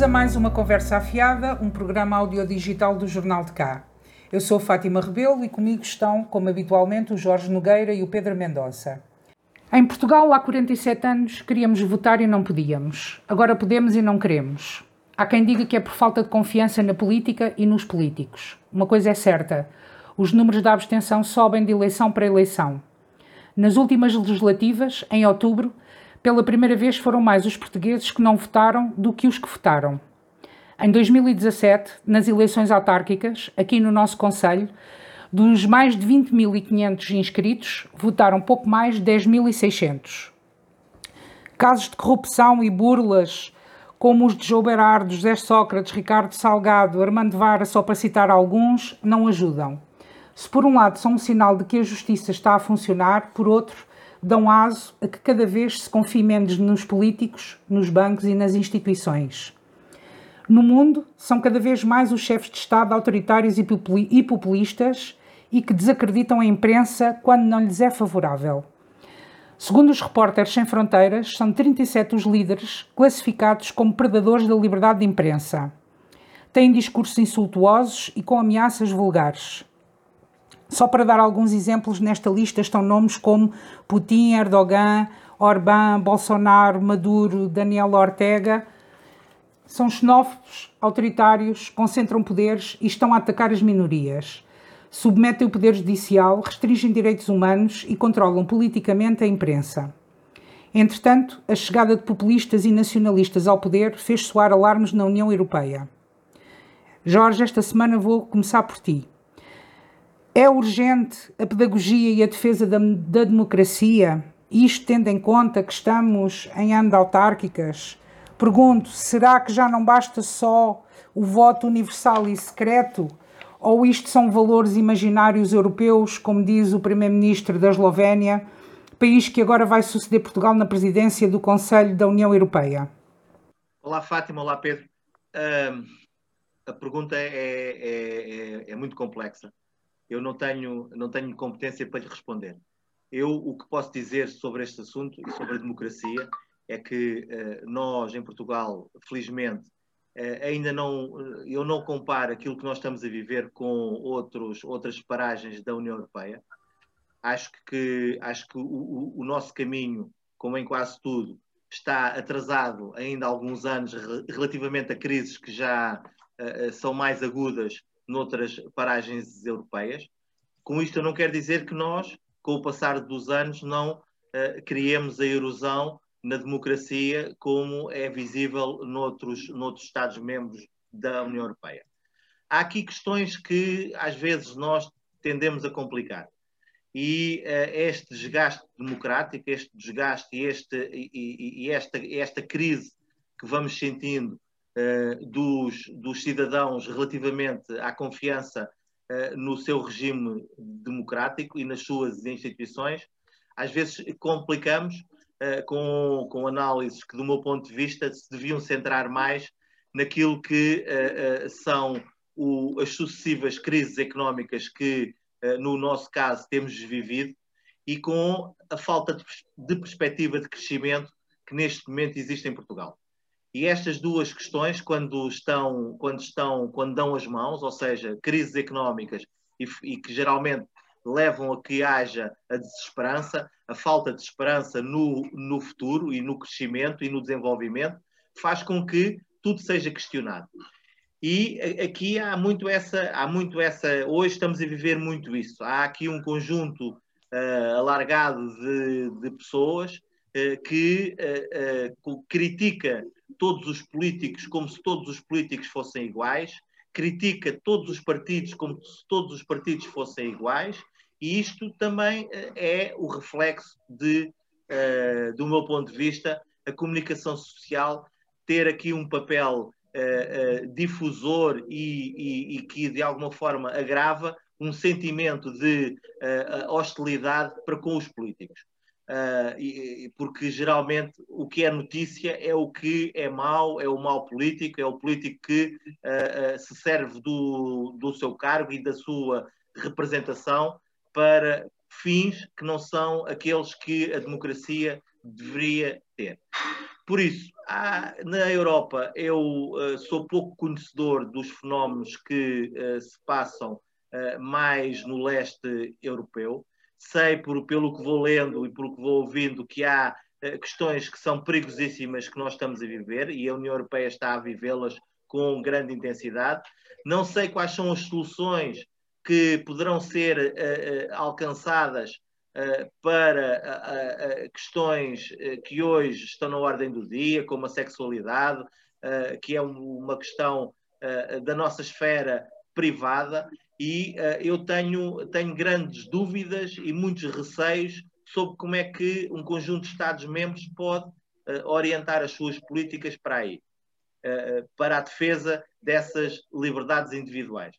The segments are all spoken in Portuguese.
Bem-vindos a mais uma Conversa Afiada, um programa audiodigital do Jornal de Cá. Eu sou Fátima Rebelo e comigo estão, como habitualmente, o Jorge Nogueira e o Pedro Mendonça. Em Portugal, há 47 anos, queríamos votar e não podíamos. Agora podemos e não queremos. Há quem diga que é por falta de confiança na política e nos políticos. Uma coisa é certa: os números da abstenção sobem de eleição para eleição. Nas últimas legislativas, em outubro, pela primeira vez foram mais os portugueses que não votaram do que os que votaram. Em 2017, nas eleições autárquicas, aqui no nosso Conselho, dos mais de 20.500 inscritos, votaram pouco mais de 10.600. Casos de corrupção e burlas, como os de João Berardo, José Sócrates, Ricardo Salgado, Armando Vara, só para citar alguns, não ajudam. Se por um lado são um sinal de que a justiça está a funcionar, por outro, dão aso a que cada vez se confie menos nos políticos, nos bancos e nas instituições. No mundo, são cada vez mais os chefes de Estado autoritários e populistas e que desacreditam a imprensa quando não lhes é favorável. Segundo os repórteres sem fronteiras, são 37 os líderes classificados como predadores da liberdade de imprensa. Têm discursos insultuosos e com ameaças vulgares. Só para dar alguns exemplos, nesta lista estão nomes como Putin, Erdogan, Orbán, Bolsonaro, Maduro, Daniel Ortega. São xenófobos, autoritários, concentram poderes e estão a atacar as minorias submetem o poder judicial, restringem direitos humanos e controlam politicamente a imprensa. Entretanto, a chegada de populistas e nacionalistas ao poder fez soar alarmes na União Europeia. Jorge, esta semana vou começar por ti. É urgente a pedagogia e a defesa da, da democracia, isto tendo em conta que estamos em anos autárquicas? Pergunto, será que já não basta só o voto universal e secreto ou isto são valores imaginários europeus, como diz o primeiro-ministro da Eslovénia, país que agora vai suceder Portugal na presidência do Conselho da União Europeia? Olá, Fátima. Olá, Pedro. Uh, a pergunta é, é, é, é, muito complexa. Eu não tenho, não tenho competência para lhe responder. Eu o que posso dizer sobre este assunto e sobre a democracia é que uh, nós, em Portugal, felizmente, eh, ainda não, eh, eu não comparo aquilo que nós estamos a viver com outros, outras paragens da União Europeia. Acho que, acho que o, o nosso caminho, como em quase tudo, está atrasado ainda há alguns anos relativamente a crises que já uh, são mais agudas noutras paragens europeias. Com isto eu não quero dizer que nós, com o passar dos anos, não uh, criemos a erosão na democracia como é visível noutros, noutros Estados-membros da União Europeia. Há aqui questões que às vezes nós tendemos a complicar. E uh, este desgaste democrático, este desgaste e, este, e, e esta, esta crise que vamos sentindo dos, dos cidadãos relativamente à confiança uh, no seu regime democrático e nas suas instituições, às vezes complicamos uh, com, com análises que, do meu ponto de vista, se deviam centrar mais naquilo que são o, as sucessivas crises económicas que, no nosso caso, temos vivido e com a falta de, de perspectiva de crescimento que neste momento existe em Portugal. E estas duas questões, quando estão, quando estão, quando dão as mãos, ou seja, crises económicas e, e que geralmente levam a que haja a desesperança, a falta de esperança no, no futuro e no crescimento e no desenvolvimento, faz com que tudo seja questionado. E aqui há muito essa, há muito essa, hoje estamos a viver muito isso. Há aqui um conjunto uh, alargado de, de pessoas que uh, critica todos os políticos como se todos os políticos fossem iguais, critica todos os partidos como se todos os partidos fossem iguais e isto também eh, é o reflexo de, do meu ponto de vista, a comunicação social ter aqui um papel difusor e, e, e, que de alguma forma agrava um sentimento de hostilidade para com os políticos. E, porque geralmente o que é notícia é o que é mau, é o mau político, é o político que se serve do, do seu cargo e da sua representação para fins que não são aqueles que a democracia deveria ter. Por isso, há, na Europa, eu uh, sou pouco conhecedor dos fenómenos que uh, se passam uh, mais no leste europeu. Sei, por, pelo que vou lendo e pelo que vou ouvindo, que há questões que são perigosíssimas que nós estamos a viver e a União Europeia está a vivê-las com grande intensidade. Não sei quais são as soluções que poderão ser alcançadas eh, para eh, eh, questões que hoje estão na ordem do dia, como a sexualidade, que é uma questão da nossa esfera privada, e eu tenho, tenho grandes dúvidas e muitos receios sobre como é que um conjunto de Estados-membros pode orientar as suas políticas para aí, para a defesa dessas liberdades individuais.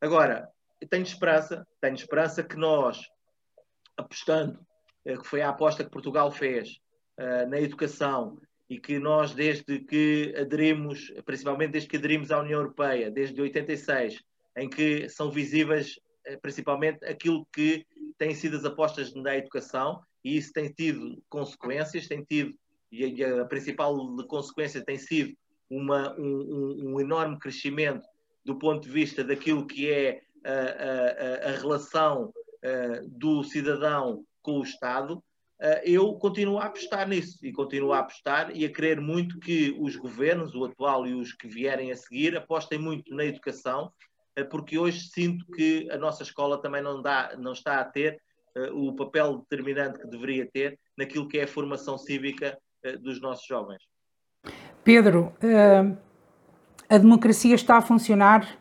Agora, tenho esperança, tenho esperança que nós, apostando, que foi a aposta que Portugal fez uh, na educação e que nós, desde que aderimos, principalmente desde que aderimos à União Europeia, desde 86, em que são visíveis uh, principalmente aquilo que têm sido as apostas na educação, e isso tem tido consequências, tem tido, e a, principal consequência tem sido uma, um, um, enorme crescimento do ponto de vista daquilo que é a, a, a relação uh, do cidadão com o Estado, uh, eu continuo a apostar nisso e continuo a apostar e a querer muito que os governos, o atual e os que vierem a seguir, apostem muito na educação, porque hoje sinto que a nossa escola também não, dá, não está a ter o papel determinante que deveria ter naquilo que é a formação cívica dos nossos jovens. Pedro, a democracia está a funcionar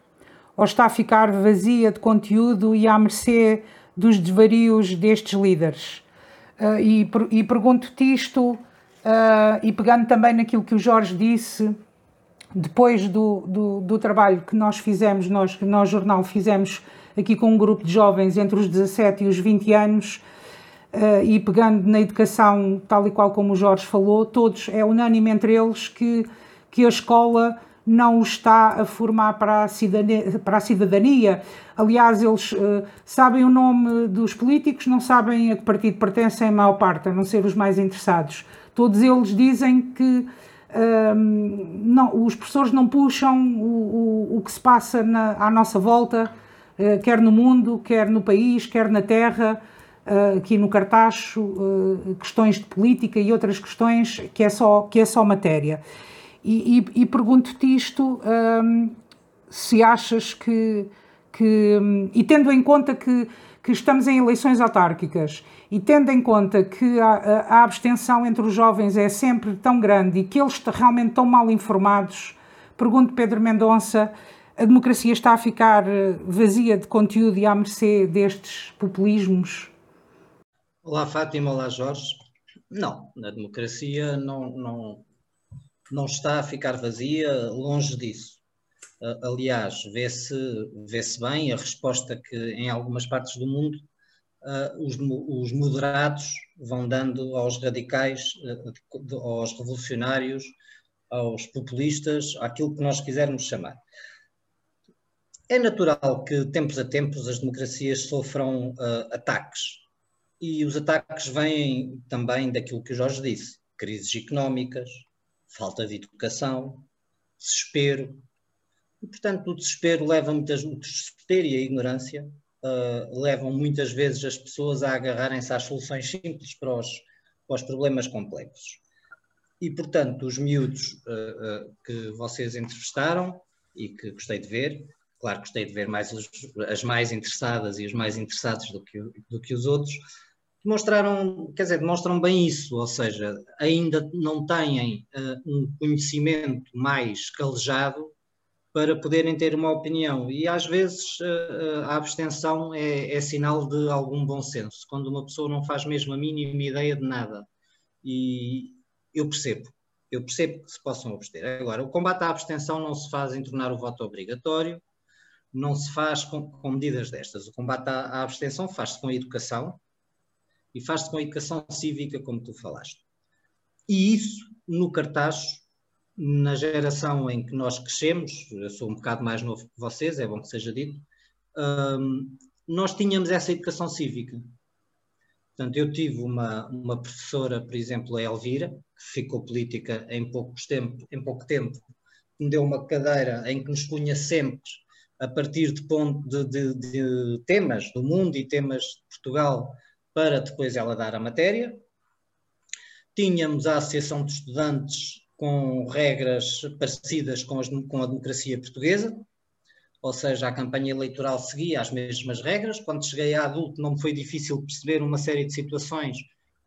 ou está a ficar vazia de conteúdo e à mercê dos desvarios destes líderes. E, pergunto-te isto, e pegando também naquilo que o Jorge disse, depois do, do, do, trabalho que nós fizemos, nós, nós jornal fizemos aqui com um grupo de jovens entre os 17 e os 20 anos, uh, e pegando na educação, tal e qual como o Jorge falou, todos, é unânime entre eles que, que a escola não o está a formar para a cidadania. Para a cidadania. Aliás, eles uh, sabem o nome dos políticos, não sabem a que partido pertencem, a maior parte, a não ser os mais interessados. Todos eles dizem que uh, não, os professores não puxam o, o, o que se passa na, à nossa volta, uh, quer no mundo, quer no país, quer na terra, aqui no Cartacho, questões de política e outras questões que é só, que é só matéria. E, e, e pergunto-te isto, um, se achas que, que um, e tendo em conta que, que estamos em eleições autárquicas e tendo em conta que a, a, abstenção entre os jovens é sempre tão grande e que eles realmente estão mal informados, pergunto Pedro Mendonça, a democracia está a ficar eh, vazia de conteúdo e à mercê destes populismos? Olá Fátima, olá Jorge. Não, na democracia não, não, não está a ficar vazia, longe disso. Uh, aliás, vê-se vê, bem a resposta que em algumas partes do mundo uh, os, os, moderados vão dando aos radicais, uh, aos revolucionários, aos populistas, aquilo que nós quisermos chamar. É natural que, tempos a tempos, as democracias sofram ataques. E os ataques vêm também daquilo que o Jorge disse: crises económicas, falta de educação, desespero. E, portanto, o desespero leva muitas, o desespero e a ignorância uh, levam muitas vezes as pessoas a agarrarem-se às soluções simples para os, para os problemas complexos. E, portanto, os miúdos uh, uh, que vocês entrevistaram e que gostei de ver, claro, gostei de ver mais os, as mais interessadas e os mais interessados do que, do que os outros, demonstraram, quer dizer, demonstram bem isso, ou seja, ainda não têm uh, um conhecimento mais calejado para poderem ter uma opinião. E às vezes uh, a abstenção é, é, sinal de algum bom senso, quando uma pessoa não faz mesmo a mínima ideia de nada. E eu percebo, eu percebo que se possam abster. Agora, o combate à abstenção não se faz em tornar o voto obrigatório, não se faz com, com medidas destas. O combate à, à abstenção faz-se com a educação, e faz-se com a educação cívica, como tu falaste. E isso, no cartaz, na geração em que nós crescemos, eu sou um bocado mais novo que vocês, é bom que seja dito, um, nós tínhamos essa educação cívica. Portanto, eu tive uma, uma professora, por exemplo, a Elvira, que ficou política em, poucos tempo, em pouco tempo, que me deu uma cadeira em que nos punha sempre a partir de, ponto de, de, de temas do mundo e temas de Portugal para depois ela dar a matéria. Tínhamos a Associação de Estudantes com regras parecidas com, as, com a democracia portuguesa, ou seja, a campanha eleitoral seguia as mesmas regras. Quando cheguei a adulto, não me foi difícil perceber uma série de situações,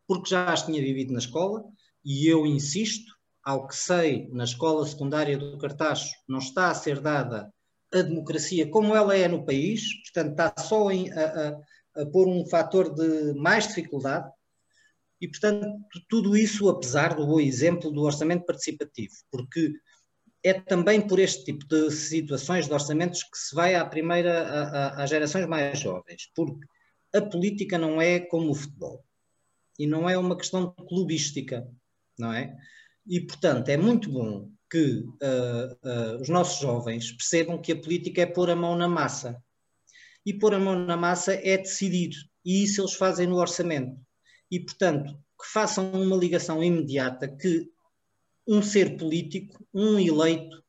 porque já as tinha vivido na escola, e eu insisto, ao que sei, na escola secundária do Cartacho, não está a ser dada a democracia como ela é no país, portanto, está só a, a, a pôr um fator de mais dificuldade. E, portanto, tudo isso apesar do bom exemplo do orçamento participativo, porque é também por este tipo de situações de orçamentos que se vai à primeira, às gerações mais jovens, porque a política não é como o futebol e não é uma questão clubística, não é? E, portanto, é muito bom que uh, uh, os nossos jovens percebam que a política é pôr a mão na massa. E pôr a mão na massa é decidir. E isso eles fazem no orçamento. E, portanto, que façam uma ligação imediata que um ser político, um eleito,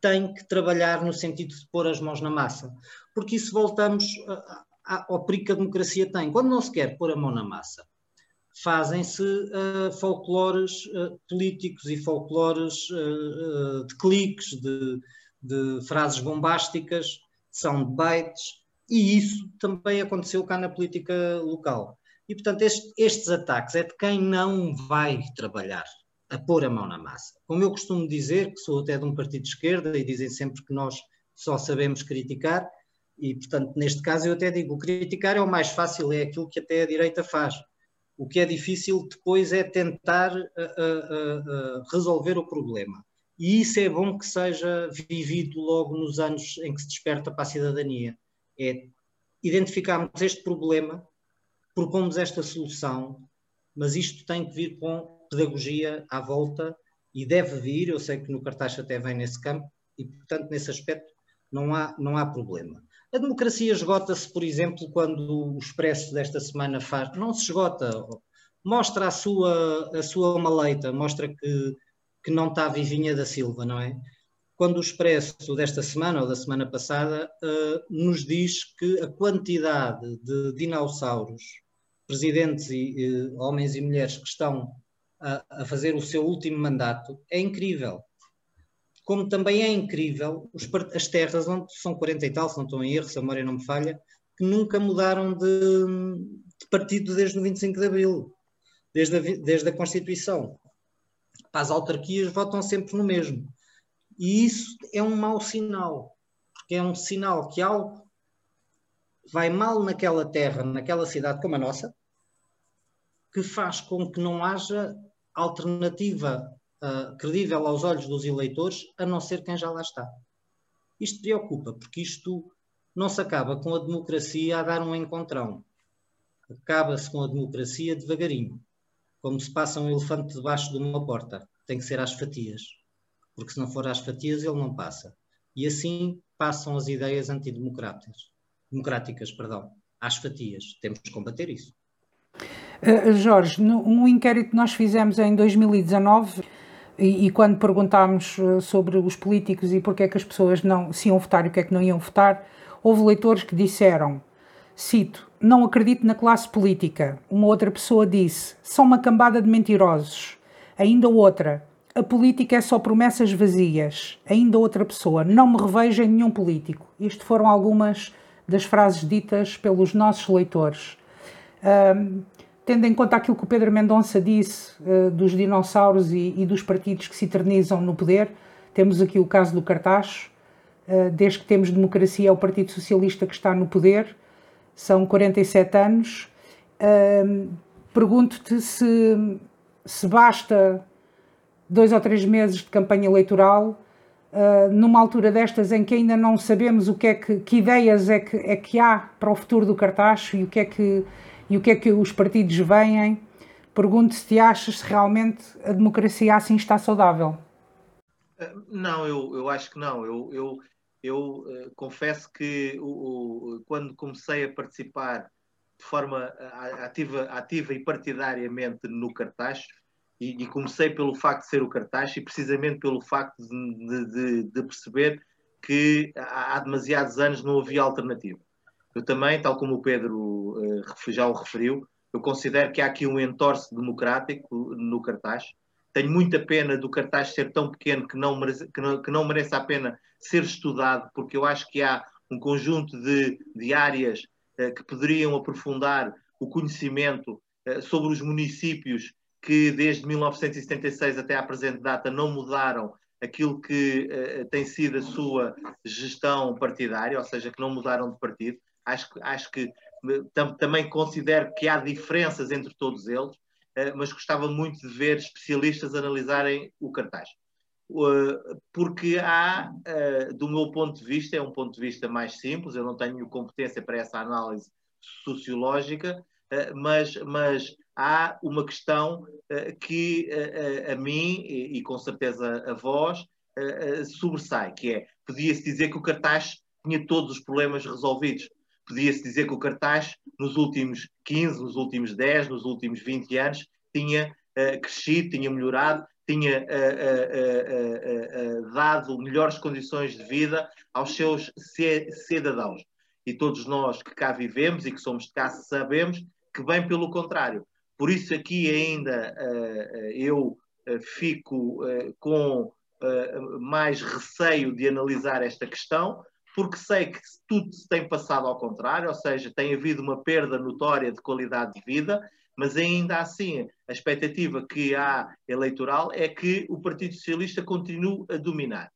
tem que trabalhar no sentido de pôr as mãos na massa. Porque isso voltamos ao perigo que a democracia tem. Quando não se quer pôr a mão na massa, fazem-se uh, folclores uh, políticos e folclores uh, de cliques, de, de, frases bombásticas, são debates, e isso também aconteceu cá na política local. E, portanto, este, estes ataques é de quem não vai trabalhar a pôr a mão na massa. Como eu costumo dizer, que sou até de um partido de esquerda e dizem sempre que nós só sabemos criticar, e portanto, neste caso, eu até digo: criticar é o mais fácil, é aquilo que até a direita faz. O que é difícil depois é tentar uh, uh, uh, resolver o problema. E isso é bom que seja vivido logo nos anos em que se desperta para a cidadania. É identificarmos este problema, propomos esta solução, mas isto tem que vir com pedagogia à volta e deve vir, eu sei que no cartaz até vem nesse campo, e portanto nesse aspecto não há, não há problema. A democracia esgota-se, por exemplo, quando o Expresso desta semana faz. Não se esgota, mostra a sua, a sua maleita, mostra que, que não está vivinha da Silva, não é? Quando o Expresso desta semana ou da semana passada uh, nos diz que a quantidade de dinossauros, presidentes e uh, homens e mulheres que estão a, a fazer o seu último mandato é incrível. Como também é incrível as terras, onde são 40 e tal, se não estou em erro, se a memória não me falha, que nunca mudaram de, de partido desde o 25 de Abril, desde a, desde a Constituição. As autarquias votam sempre no mesmo. E isso é um mau sinal, porque é um sinal que algo vai mal naquela terra, naquela cidade como a nossa, que faz com que não haja alternativa uh, credível aos olhos dos eleitores, a não ser quem já lá está. Isto preocupa, porque isto não se acaba com a democracia a dar um encontrão. Acaba-se com a democracia devagarinho, como se passa um elefante debaixo de uma porta. Tem que ser às fatias, porque se não for às fatias ele não passa. E assim passam as ideias antidemocráticas, democráticas, perdão, às fatias. Temos que combater isso. Uh, Jorge, um inquérito que nós fizemos em 2019 e, e, quando perguntámos eh, sobre os políticos e porque é que as pessoas não se iam votar e o que é que não iam votar, houve leitores que disseram, cito, não acredito na classe política. Uma outra pessoa disse, são uma cambada de mentirosos. Ainda outra, a política é só promessas vazias. Ainda outra pessoa, não me revejo em nenhum político. Isto foram algumas das frases ditas pelos nossos leitores. Um, tendo em conta aquilo que o Pedro Mendonça disse uh, dos dinossauros e, e, dos partidos que se eternizam no poder, temos aqui o caso do Cartacho. Uh, desde que temos democracia, é o Partido Socialista que está no poder, são 47 anos. Uh, Pergunto-te se, se basta dois ou três meses de campanha eleitoral, numa altura destas em que ainda não sabemos o que é que, que ideias é que, é que há para o futuro do Cartacho e o que é que e o que é que os partidos veem. Pergunto se te achas se realmente a democracia assim está saudável. Eh, não, eu, eu acho que não. Eu, eu, eu uh, confesso que o, o, quando comecei a participar de forma ativa, ativa e partidariamente no cartaz e, e, comecei pelo facto de ser o cartaz e precisamente pelo facto de, de, de perceber que há demasiados anos não havia alternativa. Eu também, tal como o Pedro uh, já o referiu, eu considero que há aqui um entorce democrático no cartaz. Tenho muita pena do cartaz ser tão pequeno que não, merece, que não, que não mereça a pena ser estudado, porque eu acho que há um conjunto de, de áreas uh, que poderiam aprofundar o conhecimento uh, sobre os municípios que desde 1976 até à presente data não mudaram aquilo que uh, tem sido a sua gestão partidária, ou seja, que não mudaram de partido. Acho, acho que eh, tam, também considero que há diferenças entre todos eles, uh, mas gostava muito de ver especialistas analisarem o cartaz. Uh, porque há, do meu ponto de vista, é um ponto de vista mais simples, eu não tenho competência para essa análise sociológica, mas, mas há uma questão uh, que uh, a mim e, e, com certeza a vós uh, sobressai, que é, podia-se dizer que o cartaz tinha todos os problemas resolvidos. Podia-se dizer que o cartaz, nos últimos 15, nos últimos 10, nos últimos 20 anos, tinha crescido, tinha melhorado, tinha dado melhores condições de vida aos seus cidadãos. E todos nós que cá vivemos e que somos de cá sabemos que, bem pelo contrário, por isso, aqui ainda uh, eu uh, fico uh, com mais receio de analisar esta questão, porque sei que tudo se tem passado ao contrário, ou seja, tem havido uma perda notória de qualidade de vida, mas ainda assim a expectativa que há eleitoral é que o Partido Socialista continue a dominar.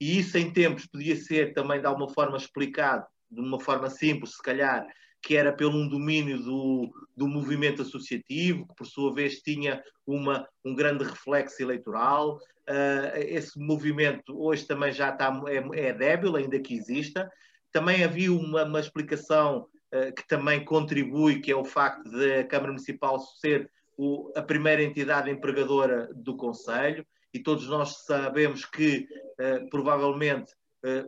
E isso em tempos podia ser também de alguma forma explicado, de uma forma simples, se calhar, que era pelo um domínio do, do movimento associativo, que por sua vez tinha uma, um grande reflexo eleitoral. Uh, esse movimento hoje também já está, é, é, débil, ainda que exista. Também havia uma, uma explicação uh, que também contribui, que é o facto de a Câmara Municipal ser o, a primeira entidade empregadora do Conselho, e todos nós sabemos que uh, provavelmente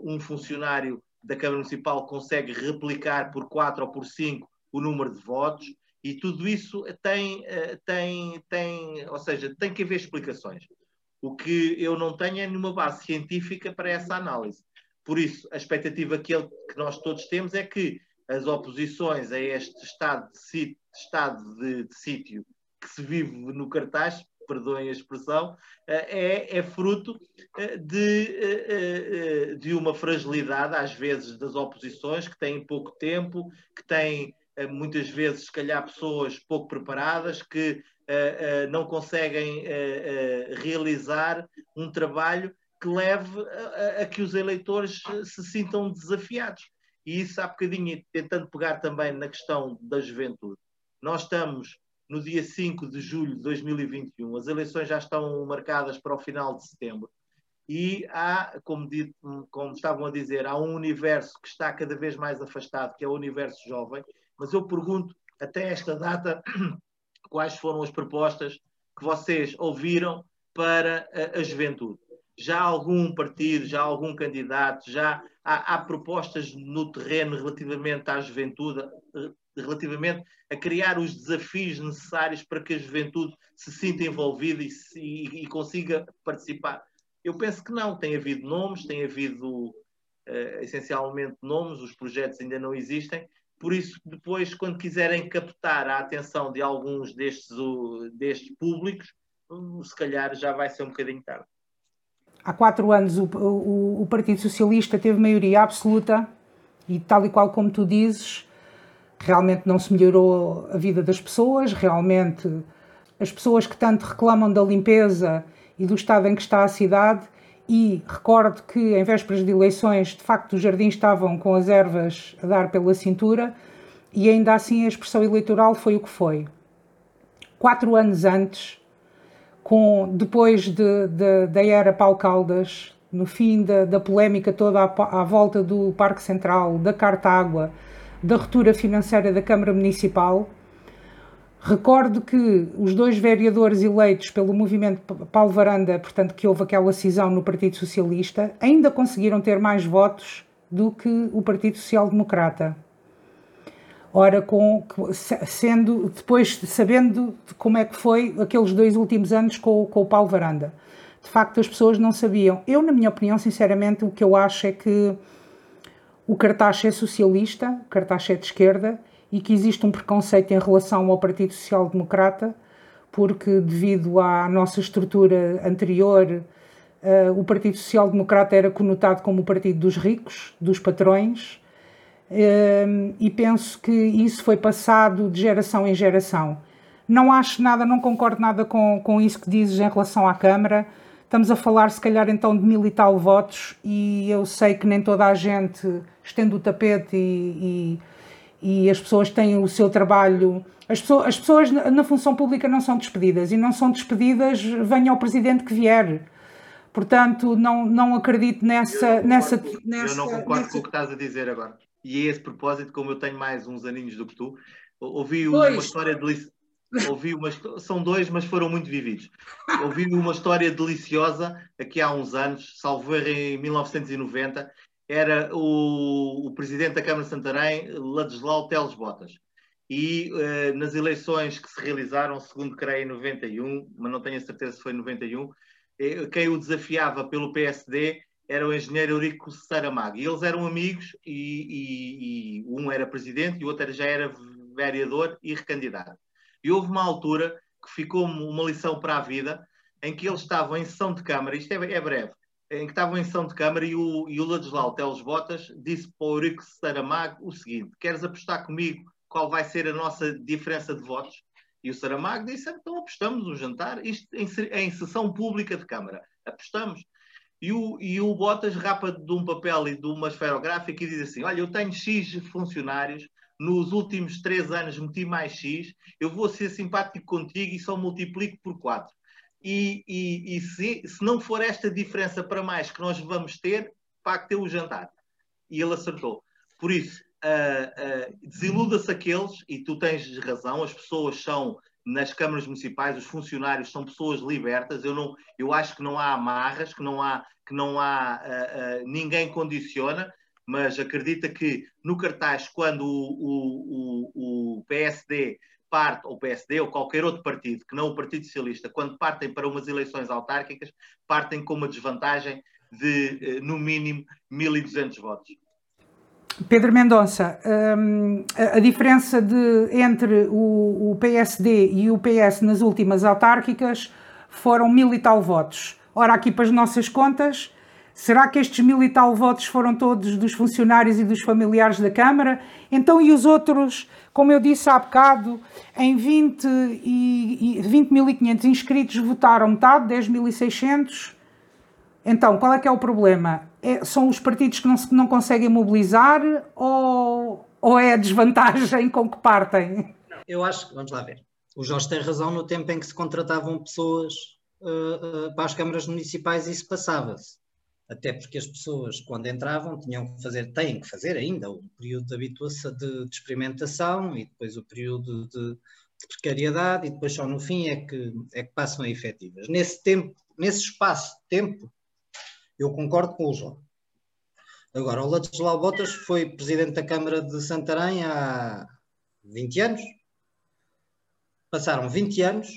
um funcionário da Câmara Municipal consegue replicar por 4 ou por 5 o número de votos e tudo isso tem, eh, tem, tem, ou seja, tem que haver explicações. O que eu não tenho é nenhuma base científica para essa análise. Por isso, a expectativa que, ele, que nós todos temos é que as oposições a este estado de, estado de, de sítio que se vive no cartaz perdoem a expressão, eh, é, é fruto eh, de, eh, de uma fragilidade, às vezes, das oposições, que têm pouco tempo, que têm, muitas vezes, se calhar, pessoas pouco preparadas, que não conseguem realizar um trabalho que leve a, a, que os eleitores se sintam desafiados. E isso há bocadinho, tentando pegar também na questão da juventude. Nós estamos no dia 5 de julho de 2021. As eleições já estão marcadas para o final de setembro. E há, como, dito, como estavam a dizer, há um universo que está cada vez mais afastado, que é o universo jovem. Mas eu pergunto, até esta data, quais foram as propostas que vocês ouviram para a, a juventude? Já há algum partido, já há algum candidato, já há, há propostas no terreno relativamente à juventude, relativamente a criar os desafios necessários para que a juventude se sinta envolvida e, e, e consiga participar? Eu penso que não. Tem havido nomes, tem havido uh, essencialmente nomes, os projetos ainda não existem. Por isso, depois, quando quiserem captar a atenção de alguns destes, destes públicos, uh, se calhar já vai ser um bocadinho tarde. Há quatro anos o, o, o Partido Socialista teve maioria absoluta e, tal e qual como tu dizes, realmente não se melhorou a vida das pessoas, realmente as pessoas que tanto reclamam da limpeza e do estado em que está a cidade, e recordo que em vésperas de eleições, de facto, os jardins estavam com as ervas a dar pela cintura, e ainda assim a expressão eleitoral foi o que foi. Quatro anos antes, com, depois de, de, da era Paulo Caldas, no fim da, da polémica toda à, à volta do Parque Central, da Carta Água, da ruptura financeira da Câmara Municipal. Recordo que os dois vereadores eleitos pelo movimento Paulo Varanda, portanto, que houve aquela cisão no Partido Socialista, ainda conseguiram ter mais votos do que o Partido Social Democrata. Ora, com, sendo, depois sabendo como é que foi aqueles dois últimos anos com, com o Paulo Varanda. De facto, as pessoas não sabiam. Eu, na minha opinião, sinceramente, o que eu acho é que o cartaz é socialista, o cartaz é de esquerda, e que existe um preconceito em relação ao Partido Social Democrata, porque devido à nossa estrutura anterior, uh, o Partido Social Democrata era conotado como o partido dos ricos, dos patrões, uh, e penso que isso foi passado de geração em geração. Não acho nada, não concordo nada com, com isso que dizes em relação à Câmara. Estamos a falar, se calhar, então de mil e tal votos, e eu sei que nem toda a gente estende o tapete e, e, e as pessoas têm o seu trabalho. As pessoas, as pessoas na função pública não são despedidas, e não são despedidas, venha o presidente que vier. Portanto, não, não acredito nessa. Eu não nessa, nessa, eu não concordo nessa... com o que estás a dizer agora. E a esse propósito, como eu tenho mais uns aninhos do que tu, ouvi uma história de Ouvi uma, são dois, mas foram muito vividos. Ouvi uma história deliciosa aqui há uns anos, salvo em 1990. Era o, o presidente da Câmara de Santarém, Ladislau Teles Botas. E uh, nas eleições que se realizaram, segundo creio, em 91, mas não tenho a certeza se foi em 91, eh, quem o desafiava pelo PSD era o engenheiro Eurico Saramago. E eles eram amigos, e, e, e um era presidente e o outro já era vereador e recandidato. E houve uma altura que ficou uma lição para a vida, em que eles estavam em sessão de Câmara, isto é, é breve, em que estavam em sessão de Câmara e o, e o Ladislau Teles Botas disse para o Eurico Saramago o seguinte: Queres apostar comigo qual vai ser a nossa diferença de votos? E o Saramago disse: Então apostamos um jantar, isto em, em sessão pública de Câmara. Apostamos. E o, e o Botas rapa de um papel e de uma esferográfica e diz assim: Olha, eu tenho X funcionários, nos últimos três anos meti mais X, eu vou ser simpático contigo e só multiplico por 4. E, e, e se, se, não for esta diferença para mais que nós vamos ter, pacte o jantar. E ele acertou. Por isso, uh, uh, desiluda-se aqueles, e tu tens razão, as pessoas são nas câmaras municipais, os funcionários são pessoas libertas. Eu, não, eu acho que não há amarras, que não há, que não há uh, ninguém condiciona mas acredita que no cartaz, quando o, o, o PSD parte, ou PSD, ou qualquer outro partido, que não o Partido Socialista, quando partem para umas eleições autárquicas, partem com uma desvantagem de, eh, no mínimo, 1.200 votos. Pedro Mendonça, hum, a diferença de, entre o, o, PSD e o PS nas últimas autárquicas foram mil e tal votos. Ora, aqui para as nossas contas, Será que estes mil e tal votos foram todos dos funcionários e dos familiares da Câmara? Então, e os outros, como eu disse há bocado, em 20.500 e, 20 inscritos votaram metade, 10.600. Então, qual é que é o problema? É, são os partidos que não, se, não conseguem mobilizar ou, ou é a desvantagem com que partem? Eu acho que, vamos lá ver, o Jorge tem razão no tempo em que se contratavam pessoas uh, uh, para as câmaras municipais e isso passava-se até porque as pessoas, quando entravam, tinham que fazer, têm que fazer ainda o período de habituação, de, de experimentação e depois o período de, de, precariedade e depois só no fim é que, é que passam a efetivas. Nesse tempo, nesse espaço de tempo, eu concordo com o João. Agora, o Ladislau Botas foi presidente da Câmara de Santarém há 20 anos. Passaram 20 anos,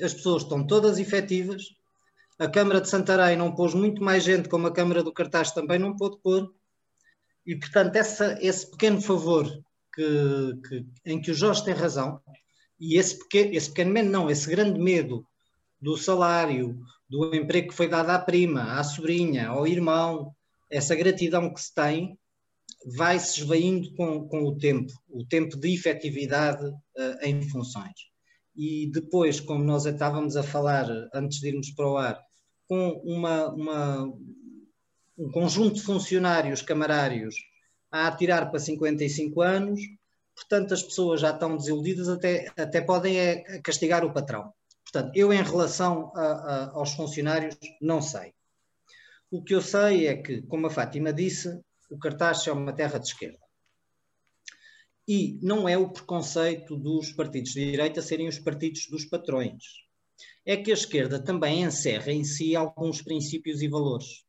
as pessoas estão todas efetivas, a Câmara de Santarém não pôs muito mais gente, como a Câmara do Cartaz também não pôde pôr. E, portanto, essa, esse pequeno favor que, que, em que o Jorge tem razão, e esse pequeno, esse medo, não, esse grande medo do salário, do emprego que foi dado à prima, à sobrinha, ao irmão, essa gratidão que se tem, vai se esvaindo com, com o tempo, o tempo de efetividade uh, em funções. E depois, como nós estávamos a falar antes de irmos para o ar, com uma, uma, um conjunto de funcionários camarários a atirar para 55 anos, portanto as pessoas já estão desiludidas, até, até podem é, castigar o patrão. Portanto, eu em relação a, a, aos funcionários não sei. O que eu sei é que, como a Fátima disse, o cartaz é uma terra de esquerda. E não é o preconceito dos partidos de direita serem os partidos dos patrões é que a esquerda também encerra em si alguns princípios e valores.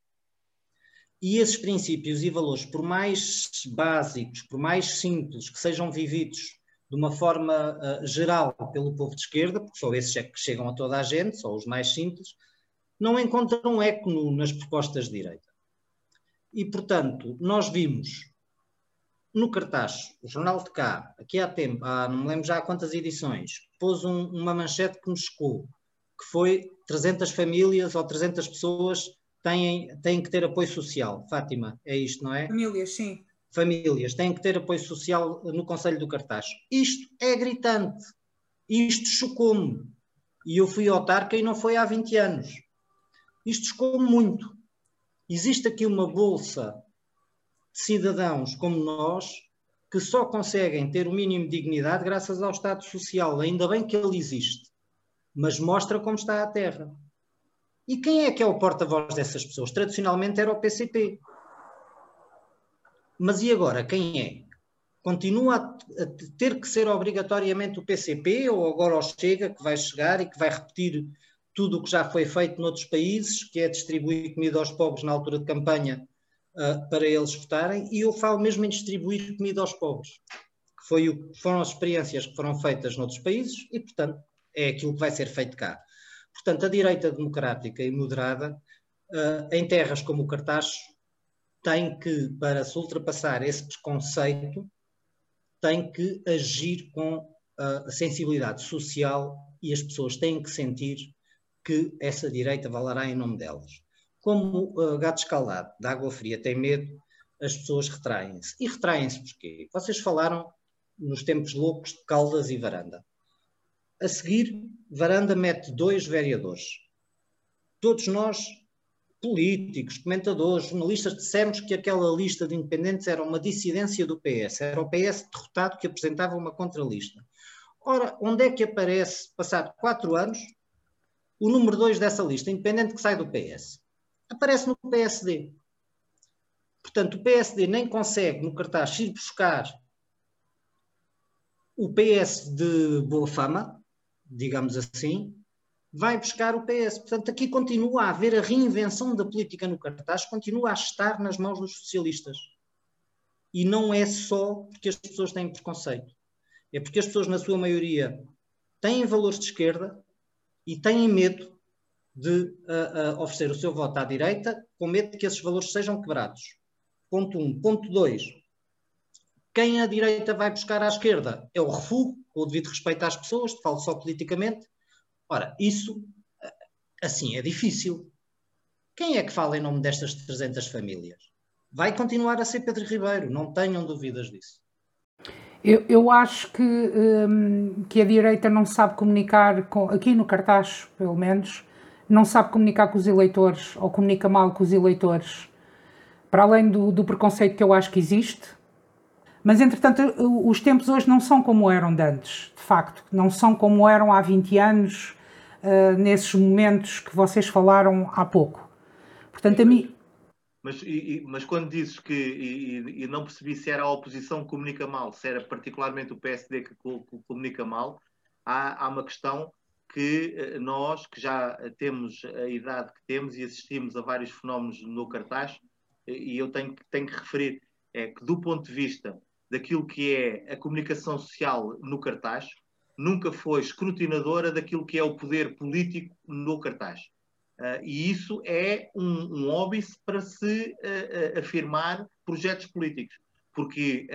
E esses princípios e valores, por mais básicos, por mais simples que sejam vividos de uma forma uh, geral pelo povo de esquerda, porque só esses é que chegam a toda a gente, só os mais simples, não encontram eco no, nas propostas de direita. E, portanto, nós vimos no cartaz, o Jornal de Cá, aqui há tempo, há, não me lembro já há quantas edições, pôs um, uma manchete que me chocou, que foi 300 famílias ou 300 pessoas têm, têm que ter apoio social. Fátima, é isto, não é? Famílias, sim. Famílias têm que ter apoio social no Conselho do Cartaz. Isto é gritante. Isto chocou-me. E eu fui autarca e não foi há 20 anos. Isto chocou-me muito. Existe aqui uma bolsa cidadãos como nós que só conseguem ter o mínimo de dignidade graças ao Estado Social. Ainda bem que ele existe, mas mostra como está a Terra. E quem é que é o porta-voz dessas pessoas? Tradicionalmente era o PCP. Mas e agora? Quem é? Continua a, ter que ser obrigatoriamente o PCP ou agora o Chega que vai chegar e que vai repetir tudo o que já foi feito noutros países, que é distribuir comida aos pobres na altura de campanha uh, para eles votarem, e eu falo mesmo em distribuir comida aos pobres, que foi o, foram as experiências que foram feitas noutros países e, portanto, é aquilo que vai ser feito cá. Portanto, a direita democrática e moderada, uh, em terras como o Cartacho, tem que, para se ultrapassar esse preconceito, tem que agir com a sensibilidade social e as pessoas têm que sentir que essa direita valerá em nome delas. Como uh, gato escaldado da água fria tem medo, as pessoas retraem-se. E retraem-se porquê? Vocês falaram nos tempos loucos de Caldas e Varanda. A seguir, Varanda mete dois vereadores. Todos nós, políticos, comentadores, jornalistas, dissemos que aquela lista de independentes era uma dissidência do PS. Era o PS derrotado que apresentava uma contralista. Ora, onde é que aparece, passado quatro anos, o número 2 dessa lista, independente que sai do PS, aparece no PSD. Portanto, o PSD nem consegue no cartaz ir buscar o PS de boa fama, digamos assim, vai buscar o PS. Portanto, aqui continua a haver a reinvenção da política no cartaz, continua a estar nas mãos dos socialistas. E não é só porque as pessoas têm preconceito. É porque as pessoas, na sua maioria, têm valores de esquerda, e têm medo de uh, uh, oferecer o seu voto à direita, com medo de que esses valores sejam quebrados. Ponto 1. Um. Ponto 2. Quem a direita vai buscar à esquerda é o refúgio, com o devido respeito às pessoas, falo só politicamente. Ora, isso assim é difícil. Quem é que fala em nome destas 300 famílias? Vai continuar a ser Pedro Ribeiro, não tenham dúvidas disso. Eu, eu acho que, um, que a direita não sabe comunicar, com, aqui no cartaz, pelo menos, não sabe comunicar com os eleitores ou comunica mal com os eleitores, para além do, do preconceito que eu acho que existe. Mas, entretanto, os tempos hoje não são como eram de antes, de facto, não são como eram há 20 anos, uh, nesses momentos que vocês falaram há pouco. Portanto, a mim, mas, e, mas quando dizes que, e, e, não percebi se era a oposição que comunica mal, se era particularmente o PSD que, comunica mal, há, há uma questão que eh, nós, que já temos a idade que temos e assistimos a vários fenómenos no cartaz, e eu tenho, tenho que referir, é que do ponto de vista daquilo que é a comunicação social no cartaz, nunca foi escrutinadora daquilo que é o poder político no cartaz. Uh, e isso é um, um óbvio para se uh, uh, afirmar projetos políticos, porque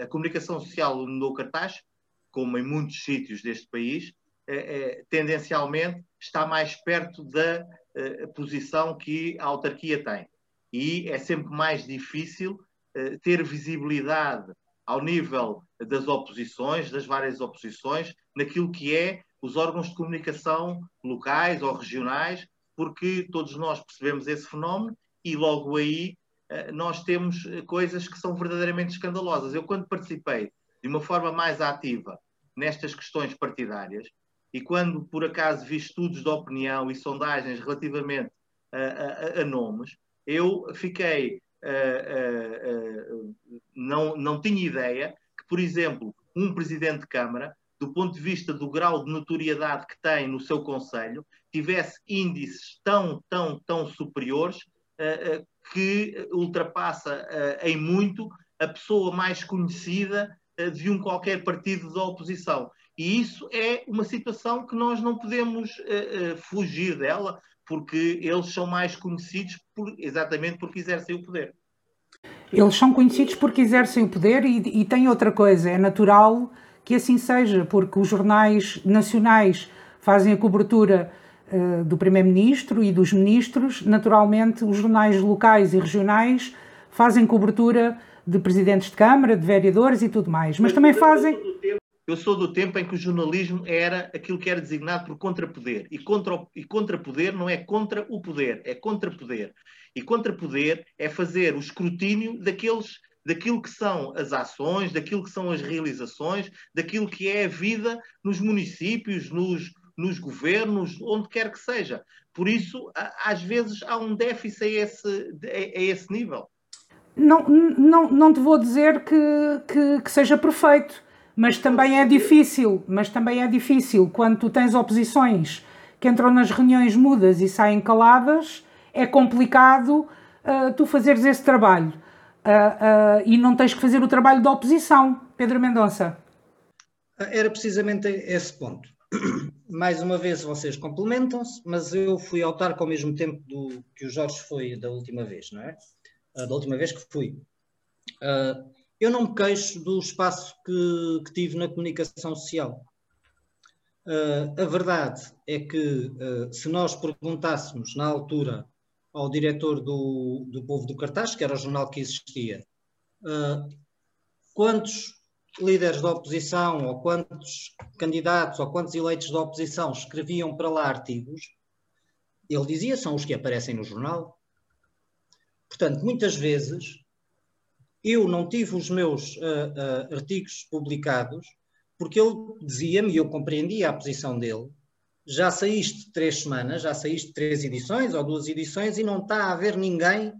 a comunicação social no cartaz, como em muitos sítios deste país, tendencialmente está mais perto da posição que a autarquia tem. E é sempre mais difícil ter visibilidade ao nível das oposições, das várias oposições, naquilo que é os órgãos de comunicação locais ou regionais, porque todos nós percebemos esse fenómeno e logo aí eh, nós temos eh, coisas que são verdadeiramente escandalosas. Eu, quando participei de uma forma mais ativa nestas questões partidárias, e quando por acaso vi estudos de opinião e sondagens relativamente a, a, a nomes, eu fiquei. Uh, uh, uh, não, não tinha ideia que, por exemplo, um presidente de Câmara do ponto de vista do grau de notoriedade que tem no seu Conselho, tivesse índices tão, tão, tão superiores que ultrapassa em muito a pessoa mais conhecida de um qualquer partido da oposição. E isso é uma situação que nós não podemos fugir dela, porque eles são mais conhecidos por, exatamente porque exercem o poder. Eles são conhecidos porque exercem o poder e, e tem outra coisa, é natural que assim seja, porque os jornais nacionais fazem a cobertura uh, do Primeiro-Ministro e dos ministros, naturalmente os jornais locais e regionais fazem cobertura de presidentes de Câmara, de vereadores e tudo mais, mas também fazem. Eu sou do tempo em que o jornalismo era aquilo que era designado por contrapoder. E, contra, e contrapoder não é contra o poder, é contrapoder. E contrapoder é fazer o escrutínio daqueles, daquilo que são as ações, daquilo que são as realizações, daquilo que é a vida nos municípios, nos, nos governos, onde quer que seja. Por isso, às vezes, há um déficit a esse, a, esse nível. Não, não, não te vou dizer que, que, que seja perfeito mas também é difícil, mas também é difícil quando tu tens oposições que entram nas reuniões mudas e saem caladas, é complicado uh, tu fazeres esse trabalho. Uh, uh, e não tens que fazer o trabalho da oposição, Pedro Mendonça. Era precisamente esse ponto. Mais uma vez vocês complementam-se, mas eu fui autarca ao mesmo tempo do que o Jorge foi da última vez, não é? da última vez que fui. Uh, eu não me queixo do espaço que, que tive na comunicação social. Uh, a verdade é que, uh, se nós perguntássemos na altura ao diretor do, do Povo do Cartaz, que era o jornal que existia, uh, quantos líderes da oposição, ou quantos candidatos, ou quantos eleitos da oposição escreviam para lá artigos, ele dizia são os que aparecem no jornal. Portanto, muitas vezes eu não tive os meus uh, uh, artigos publicados porque ele dizia-me, e eu compreendia a posição dele, já saíste três semanas, já saíste três edições ou duas edições e não está a haver ninguém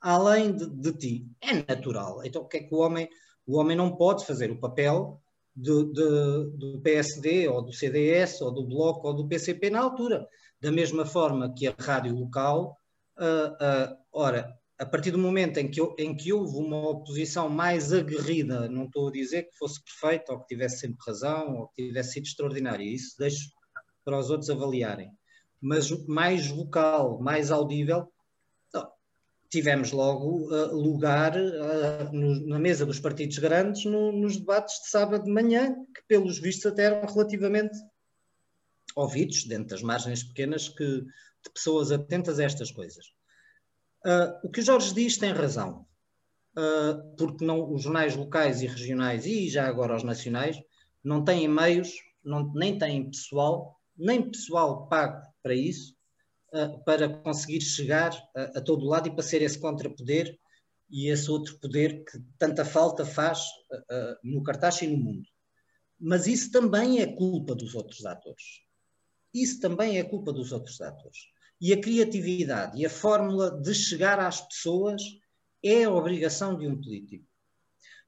além de, de ti. É natural. Então o que é que o homem... O homem não pode fazer o papel de, de, do PSD ou do CDS ou do Bloco ou do PCP na altura. Da mesma forma que a rádio local, uh, ora, a partir do momento em que, em que houve uma oposição mais aguerrida, não estou a dizer que fosse perfeita ou que tivesse sempre razão ou que tivesse sido extraordinária, isso deixo para os outros avaliarem, mas mais vocal, mais audível, tivemos logo uh, lugar uh, no, na mesa dos partidos grandes no, nos debates de sábado de manhã, que pelos vistos até eram relativamente ouvidos, dentro das margens pequenas que, de pessoas atentas a estas coisas. Uh, o que o Jorge diz tem razão, uh, porque não, os jornais locais e regionais, e já agora os nacionais, não têm meios, não, nem têm pessoal, nem pessoal pago para isso, uh, para conseguir chegar a, a todo lado e para ser esse contrapoder e esse outro poder que tanta falta faz no cartaz e no mundo. Mas isso também é culpa dos outros atores. Isso também é culpa dos outros atores. E a criatividade e a fórmula de chegar às pessoas é a obrigação de um político.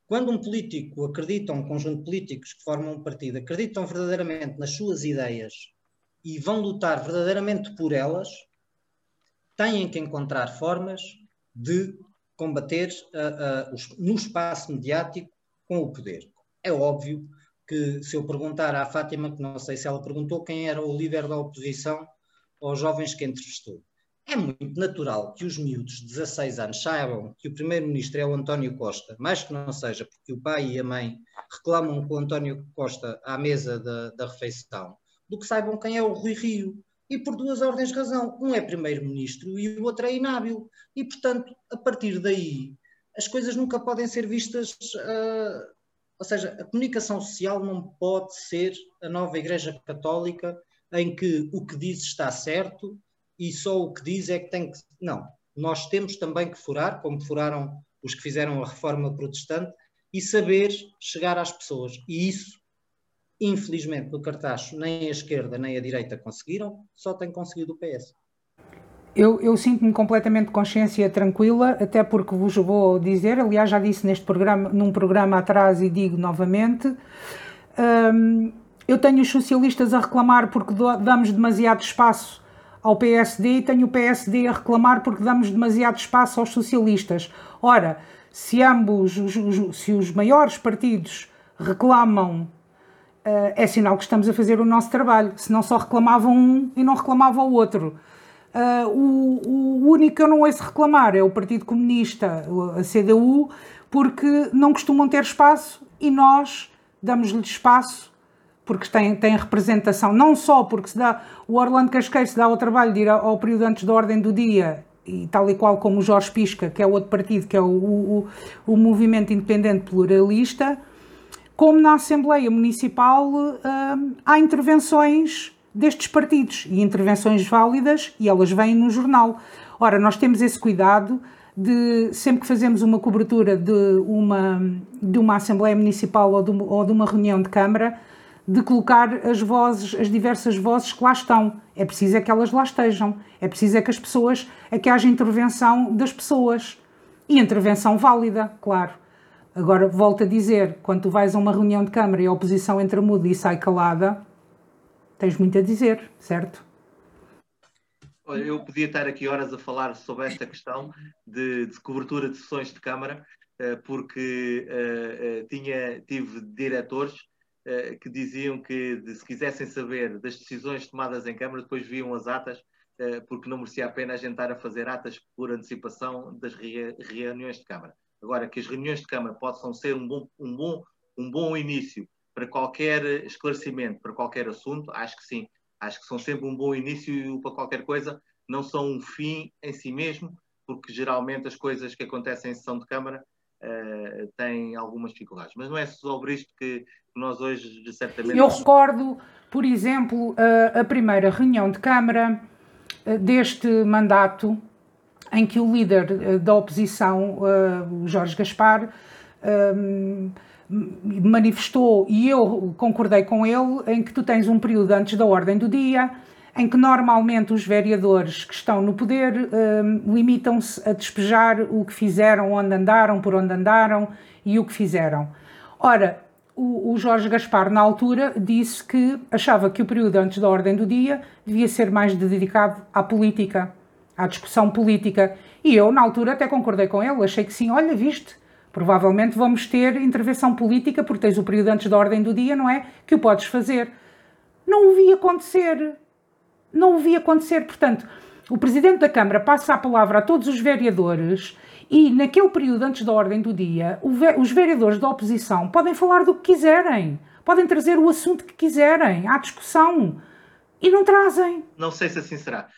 Quando um político acredita, um conjunto de políticos que formam um partido, acreditam verdadeiramente nas suas ideias e vão lutar verdadeiramente por elas, têm que encontrar formas de combater uh, uh, no espaço mediático com o poder. É óbvio que se eu perguntar à Fátima, que não sei se ela perguntou quem era o líder da oposição aos jovens que entrevistou. É muito natural que os miúdos de 16 anos saibam que o primeiro-ministro é o António Costa, mais que não seja porque o pai e a mãe reclamam com o António Costa à mesa da, da refeição, do que saibam quem é o Rui Rio. E por duas ordens de razão. Um é primeiro-ministro e o outro é inábil. E, portanto, a partir daí, as coisas nunca podem ser vistas. Uh, ou seja, a comunicação social não pode ser a nova Igreja Católica em que o que diz está certo e só o que diz é que tem que. Não, nós temos também que furar, como furaram os que fizeram a reforma protestante, e saber chegar às pessoas. E isso, infelizmente, no cartaz, nem a esquerda nem a direita conseguiram, só tem conseguido o PS. Eu, eu sinto-me completamente consciência tranquila, até porque vos vou dizer, aliás, já disse neste programa, num programa atrás e digo novamente. Hum, eu tenho os socialistas a reclamar porque damos demasiado espaço ao PSD e tenho o PSD a reclamar porque damos demasiado espaço aos socialistas. Ora, se ambos, se os maiores partidos reclamam, eh, é sinal que estamos a fazer o nosso trabalho. Se não só reclamavam um e não reclamavam o outro. Eh, o, o único que eu não ouço reclamar é o Partido Comunista, a CDU, porque não costumam ter espaço e nós damos-lhe espaço porque tem, tem representação, não só porque se dá, o Orlando Casqueiro se dá o trabalho de ir ao, ao período antes da ordem do dia, e tal e qual como o Jorge Pisca, que é outro partido, que é o, o, o Movimento Independente Pluralista, como na Assembleia Municipal hum, há intervenções destes partidos, e intervenções válidas, e elas vêm no jornal. Ora, nós temos esse cuidado de, sempre que fazemos uma cobertura de uma, de uma Assembleia Municipal ou de, ou de uma reunião de Câmara, de colocar as vozes, as diversas vozes que lá estão. É preciso é que elas lá estejam. É preciso é que as pessoas, é que haja intervenção das pessoas. E intervenção válida, claro. Agora, volto a dizer, quando tu vais a uma reunião de Câmara e a oposição entra muda e sai calada, tens muito a dizer, certo? Olha, eu podia estar aqui horas a falar sobre esta questão de, de cobertura de sessões de Câmara, eh, porque uh, uh, tinha, tive diretores eh, que diziam que de, se quisessem saber das decisões tomadas em Câmara, depois viam as atas, uh, porque não merecia a pena a gente estar a fazer atas por antecipação das re, reuniões de Câmara. Agora, que as reuniões de Câmara possam ser um bom, um bom, um bom início para qualquer esclarecimento, para qualquer assunto, acho que sim. Acho que são sempre um bom início para qualquer coisa, não são um fim em si mesmo, porque geralmente as coisas que acontecem em sessão de Câmara uh, têm algumas dificuldades. Mas não é sobre isto que nós hoje certamente. Eu recordo, por exemplo, a, a primeira reunião de Câmara uh, deste mandato, em que o líder da oposição, Jorge Gaspar, manifestou, e eu concordei com ele, em que tu tens um período antes da ordem do dia em que normalmente os vereadores que estão no poder um, limitam-se a despejar o que fizeram, onde andaram, por onde andaram e o que fizeram. Ora, o, o Jorge Gaspar, na altura, disse que achava que o período antes da ordem do dia devia ser mais dedicado à política, à discussão política. E eu, na altura, até concordei com ele, achei que sim, olha, viste, provavelmente vamos ter intervenção política, porque tens o período antes da ordem do dia, não é? Que o podes fazer. Não o vi acontecer não o vi acontecer. Portanto, o Presidente da Câmara passa a palavra a todos os vereadores e, naquele período antes da ordem do dia, os vereadores da oposição podem falar do que quiserem, podem trazer o assunto que quiserem à discussão e não trazem. Não sei se assim será.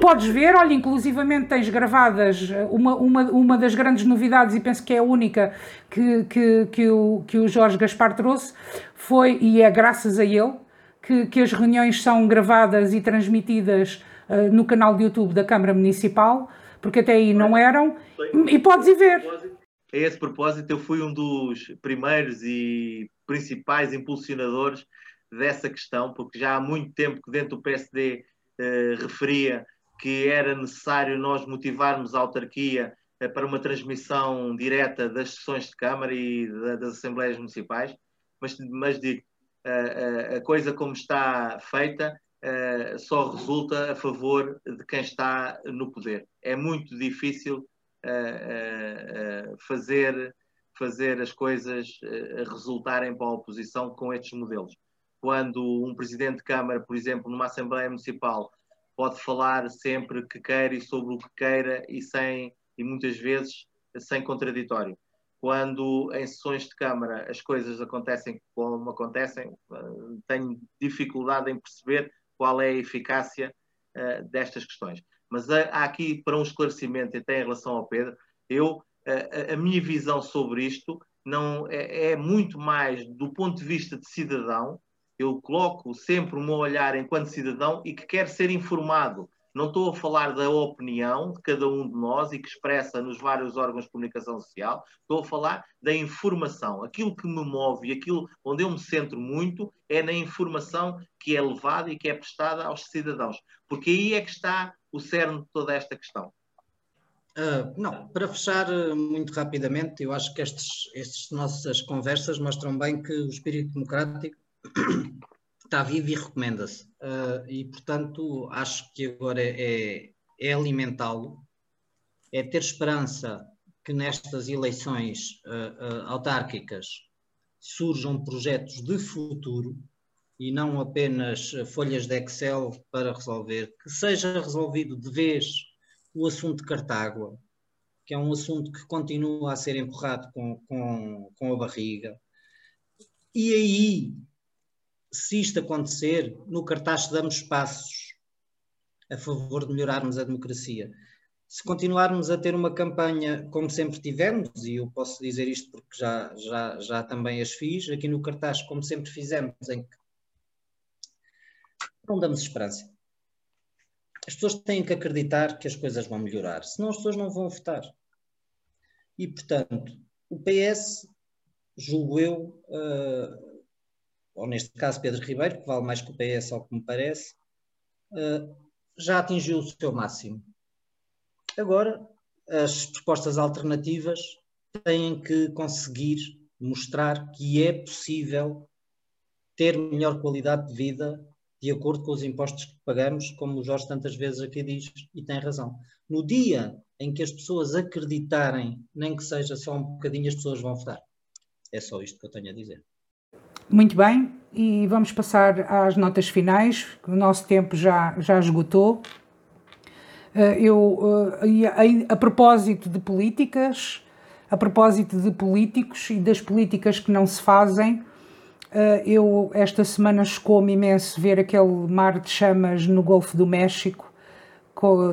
Podes ver, olha, inclusivamente tens gravadas uma, uma, uma das grandes novidades, e penso que é a única que, que, que, o, que o Jorge Gaspar trouxe, foi, e é graças a ele, que, que as reuniões são gravadas e transmitidas uh, no canal de YouTube da Câmara Municipal, porque até aí não eram, e podes ir ver. A esse propósito, eu fui um dos primeiros e principais impulsionadores dessa questão, porque já há muito tempo que dentro do PSD eh, referia que era necessário nós motivarmos a autarquia eh, para uma transmissão direta das sessões de Câmara e da, das Assembleias Municipais, mas, mas digo, a, coisa como está feita só resulta a favor de quem está no poder. É muito difícil fazer, fazer as coisas resultarem para a oposição com estes modelos. Quando um presidente de Câmara, por exemplo, numa Assembleia Municipal, pode falar sempre que queira e sobre o que queira e sem e muitas vezes sem contraditório quando em sessões de Câmara as coisas acontecem como acontecem, eh, tenho dificuldade em perceber qual é a eficácia uh, destas questões. Mas há aqui, para um esclarecimento, até em relação ao Pedro, eu, uh, a minha visão sobre isto não é, é, muito mais do ponto de vista de cidadão. Eu coloco sempre o meu olhar enquanto cidadão e que quer ser informado não estou a falar da opinião de cada um de nós e que expressa nos vários órgãos de comunicação social, estou a falar da informação. Aquilo que me move e aquilo onde eu me centro muito é na informação que é levada e que é prestada aos cidadãos, porque aí é que está o cerne de toda esta questão. Uh, não, para fechar uh, muito rapidamente, eu acho que estes nossas conversas mostram bem que o espírito democrático está vivo e recomenda-se. Uh, e, portanto, acho que agora é, é alimentá-lo, é ter esperança que nestas eleições uh, uh, autárquicas surjam projetos de futuro e não apenas folhas de Excel para resolver, que seja resolvido de vez o assunto de Cartágua, que é um assunto que continua a ser empurrado com, com, com a barriga. E aí, se isto acontecer, no cartaz damos passos a favor de melhorarmos a democracia. Se continuarmos a ter uma campanha como sempre tivemos, e eu posso dizer isto porque já, já, já também as fiz, aqui no cartaz, como sempre fizemos, em que não damos esperança. As pessoas têm que acreditar que as coisas vão melhorar, senão as pessoas não vão votar. E, portanto, o PS, julgo eu, uh, ou neste caso Pedro Ribeiro, que vale mais que o PS, ao que me parece, uh, já atingiu o seu máximo. Agora, as propostas alternativas têm que conseguir mostrar que é possível ter melhor qualidade de vida de acordo com os impostos que pagamos, como o Jorge tantas vezes aqui diz, e tem razão. No dia em que as pessoas acreditarem, nem que seja só um bocadinho, as pessoas vão votar. É só isto que eu tenho a dizer. Muito bem, e vamos passar às notas finais, o nosso tempo já, já esgotou. Eh, eu, eh, a, propósito de políticas, a propósito de políticos e das políticas que não se fazem, eh, eu esta semana chocou-me imenso ver aquele mar de chamas no Golfo do México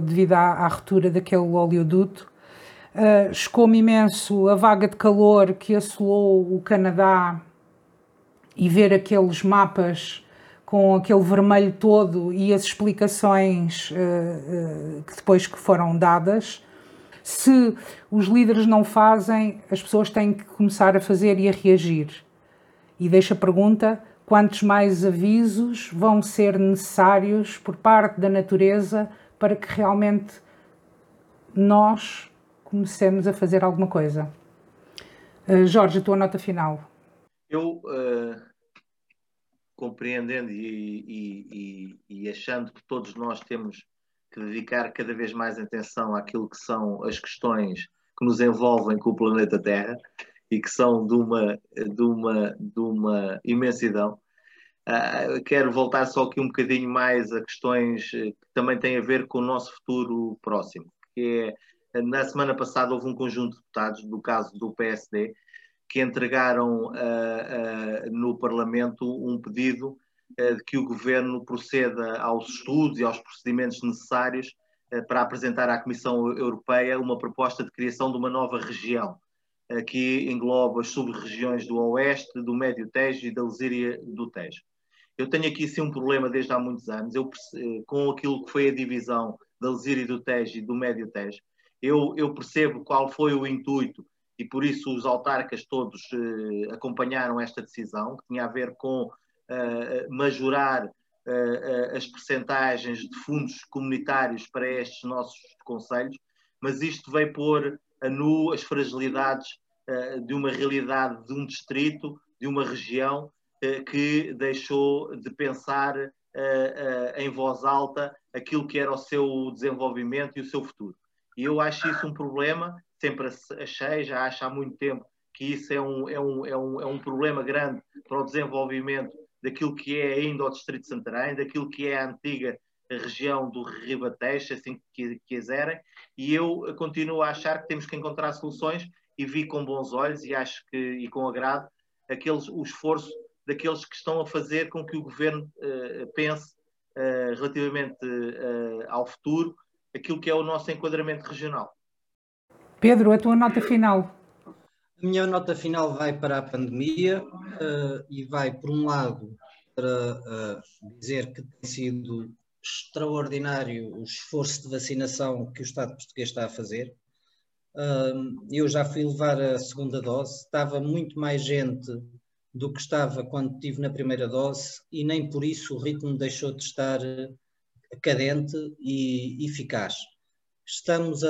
devido à, à ruptura daquele oleoduto. Chocou-me imenso a vaga de calor que assolou o Canadá e ver aqueles mapas com aquele vermelho todo e as explicações uh, uh, que depois que foram dadas. Se os líderes não fazem, as pessoas têm que começar a fazer e a reagir. E deixa a pergunta: quantos mais avisos vão ser necessários por parte da natureza para que realmente nós comecemos a fazer alguma coisa? Uh, Jorge, a tua nota final. Eu, compreendendo e, e, e, achando que todos nós temos que dedicar cada vez mais atenção àquilo que são as questões que nos envolvem com o planeta Terra e que são de uma, de uma, de uma imensidão. Uh, quero voltar só aqui um bocadinho mais a questões eh, que também têm a ver com o nosso futuro próximo, que é, na semana passada houve um conjunto de deputados, do caso do PSD, que entregaram uh, uh, no Parlamento um pedido de que o Governo proceda aos estudos e aos procedimentos necessários para apresentar à Comissão Europeia uma proposta de criação de uma nova região que engloba as sub-regiões do Oeste, do Médio Tejo e da Lesíria do Tejo. Eu tenho aqui sim um problema desde há muitos anos, eu, com aquilo que foi a divisão da Lesíria do Tejo e do Médio Tejo. Eu, eu, percebo qual foi o intuito e por isso os autarcas todos eh, acompanharam esta decisão, que tinha a ver com eh, majorar eh, as percentagens de fundos comunitários para estes nossos conselhos, mas isto veio pôr a nu as fragilidades de uma realidade de um distrito, de uma região que deixou de pensar em voz alta aquilo que era o seu desenvolvimento e o seu futuro. E eu acho isso um problema, sempre achei, já acho há muito tempo que isso é um, é um, é um, é um problema grande para o desenvolvimento daquilo que é ainda o Distrito de Santarém, daquilo que é a antiga região do Ribatejo, assim que quiserem, e eu continuo a achar que temos que encontrar soluções e vi com bons olhos e acho que e com agrado aqueles, o esforço daqueles que estão a fazer com que o governo uh, pense uh, relativamente uh, ao futuro aquilo que é o nosso enquadramento regional. Pedro, a tua nota final. A minha nota final vai para a pandemia e vai, por um lado, para dizer que tem sido extraordinário o esforço de vacinação que o Estado português está a fazer. Eu já fui levar a segunda dose, estava muito mais gente do que estava quando tive na primeira dose e nem por isso o ritmo deixou de estar cadente e eficaz. Estamos a,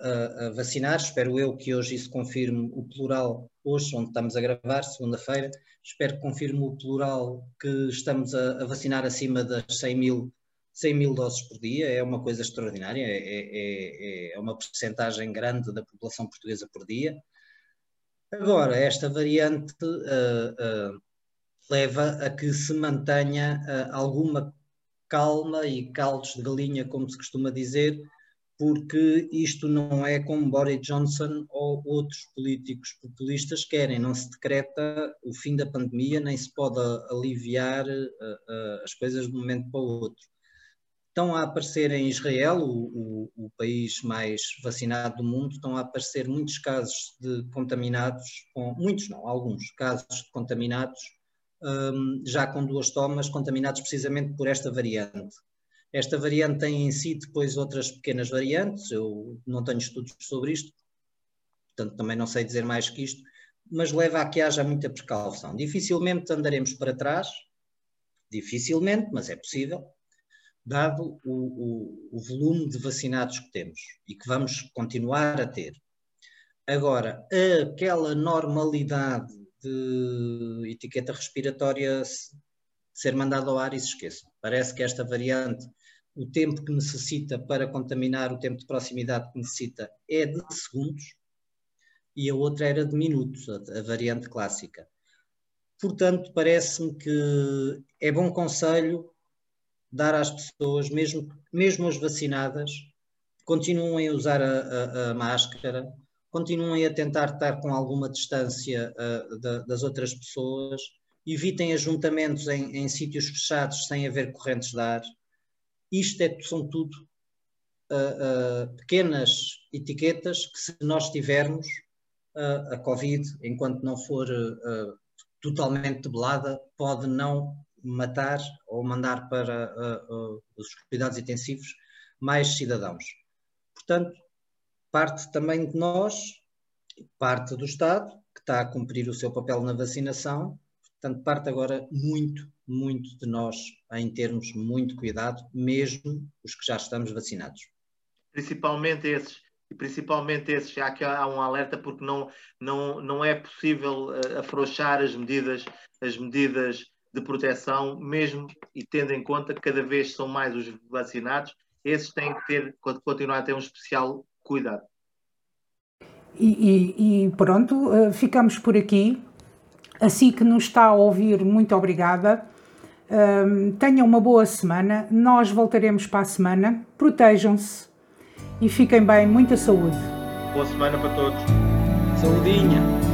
a, a, vacinar, espero eu que hoje isso confirme o plural, hoje, onde estamos a gravar, segunda-feira, espero que confirme o plural que estamos a, a, vacinar acima das 100 mil, 100 mil doses por dia, é uma coisa extraordinária, é, é, é, é uma percentagem grande da população portuguesa por dia. Agora, esta variante uh, uh, leva a que se mantenha uh, alguma calma e caldos de galinha, como se costuma dizer, porque isto não é como Boris Johnson ou outros políticos populistas querem, não se decreta o fim da pandemia, nem se pode aliviar as coisas de um momento para o outro. Estão a aparecer em Israel, o, o, o, país mais vacinado do mundo, estão a aparecer muitos casos de contaminados, com, muitos não, alguns casos de contaminados um, já com duas tomas, contaminados precisamente por esta variante. Esta variante tem em si depois outras pequenas variantes, eu não tenho estudos sobre isto, portanto também não sei dizer mais que isto, mas leva a que haja muita precaução. Dificilmente andaremos para trás, dificilmente, mas é possível, dado o, o, o volume de vacinados que temos e que vamos continuar a ter. Agora, aquela normalidade de etiqueta respiratória ser mandada ao ar e se esqueçam. Parece que esta variante, o tempo que necessita para contaminar, o tempo de proximidade que necessita é de segundos e a outra era de minutos, a, a variante clássica. Portanto, parece-me que é bom conselho dar às pessoas, mesmo, mesmo as vacinadas, continuem a usar a, a, a máscara, continuem a tentar estar com alguma distância uh, da, das outras pessoas, evitem ajuntamentos em, em, sítios fechados sem haver correntes de ar. Isto é, são tudo uh, uh, pequenas etiquetas que, se nós tivermos a Covid, enquanto não for totalmente debelada, pode não matar ou mandar para os cuidados intensivos mais cidadãos. Portanto, parte também de nós, parte do Estado, que está a cumprir o seu papel na vacinação, portanto, parte agora muito, muito de nós em termos muito cuidado, mesmo os que já estamos vacinados. Principalmente esses, e principalmente esses, já que há um alerta porque não, não, não é possível uh, afrouxar as medidas, as medidas de proteção, mesmo e tendo em conta que cada vez são mais os vacinados, esses têm que ter, continuar a ter um especial cuidado. E, e, e pronto, eh, ficamos por aqui. Assim que nos está a ouvir, muito obrigada. Um, tenham uma boa semana. Nós voltaremos para a semana. Protejam-se e fiquem bem. Muita saúde. Boa semana para todos. Saudinha.